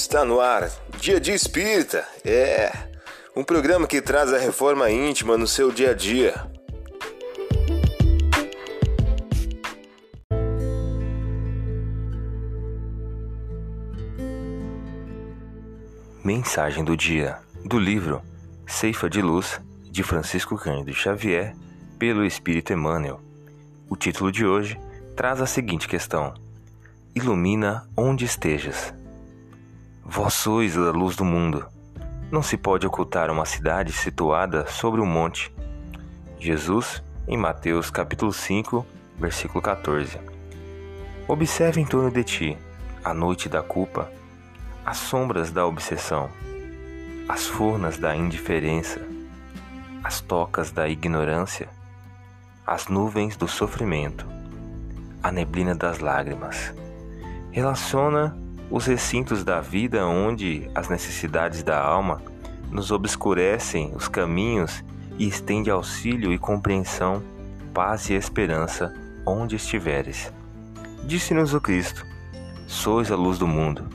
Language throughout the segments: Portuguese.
Está no ar, Dia de Espírita. É um programa que traz a reforma íntima no seu dia a dia. Mensagem do dia do livro Ceifa de Luz de Francisco Cândido Xavier pelo Espírito Emmanuel. O título de hoje traz a seguinte questão: Ilumina onde estejas. Vós sois a luz do mundo. Não se pode ocultar uma cidade situada sobre um monte. Jesus, em Mateus capítulo 5, versículo 14. Observe em torno de ti a noite da culpa, as sombras da obsessão, as furnas da indiferença, as tocas da ignorância, as nuvens do sofrimento, a neblina das lágrimas. Relaciona os recintos da vida onde as necessidades da alma nos obscurecem os caminhos e estende auxílio e compreensão, paz e esperança onde estiveres. Disse-nos o Cristo: Sois a luz do mundo,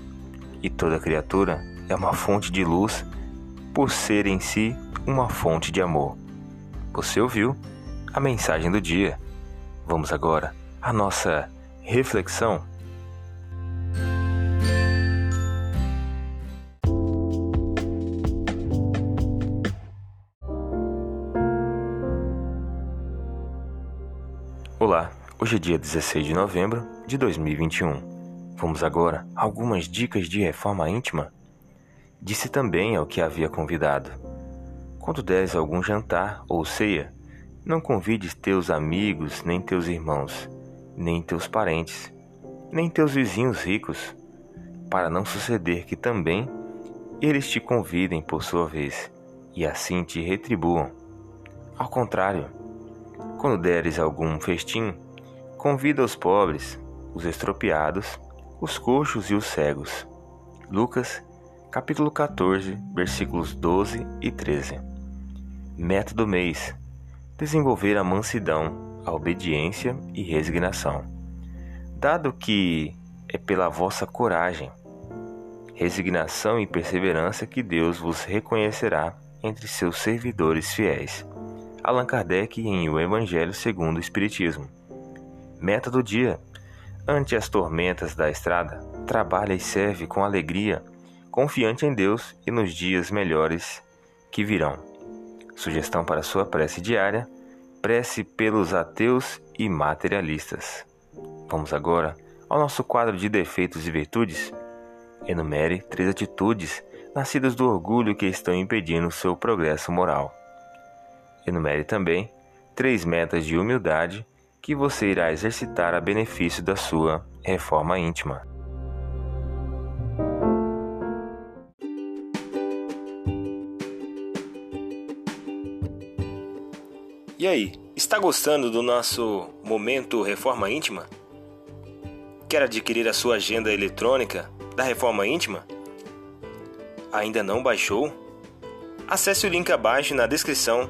e toda criatura é uma fonte de luz por ser em si uma fonte de amor. Você ouviu a mensagem do dia. Vamos agora à nossa reflexão Olá, hoje é dia 16 de novembro de 2021. Vamos agora a algumas dicas de reforma íntima? Disse também ao que havia convidado: Quando deres algum jantar ou ceia, não convides teus amigos, nem teus irmãos, nem teus parentes, nem teus vizinhos ricos, para não suceder que também eles te convidem por sua vez, e assim te retribuam. Ao contrário, quando deres algum festim, convida os pobres, os estropiados, os coxos e os cegos. Lucas, capítulo 14, versículos 12 e 13. Método mês: desenvolver a mansidão, a obediência e resignação. Dado que é pela vossa coragem, resignação e perseverança que Deus vos reconhecerá entre seus servidores fiéis. Allan Kardec em O Evangelho segundo o Espiritismo. Meta do dia: Ante as tormentas da estrada, trabalha e serve com alegria, confiante em Deus e nos dias melhores que virão. Sugestão para sua prece diária: prece pelos ateus e materialistas. Vamos agora ao nosso quadro de defeitos e virtudes. Enumere três atitudes nascidas do orgulho que estão impedindo seu progresso moral. Enumere também três metas de humildade que você irá exercitar a benefício da sua reforma íntima. E aí, está gostando do nosso momento Reforma Íntima? Quer adquirir a sua agenda eletrônica da Reforma Íntima? Ainda não baixou? Acesse o link abaixo na descrição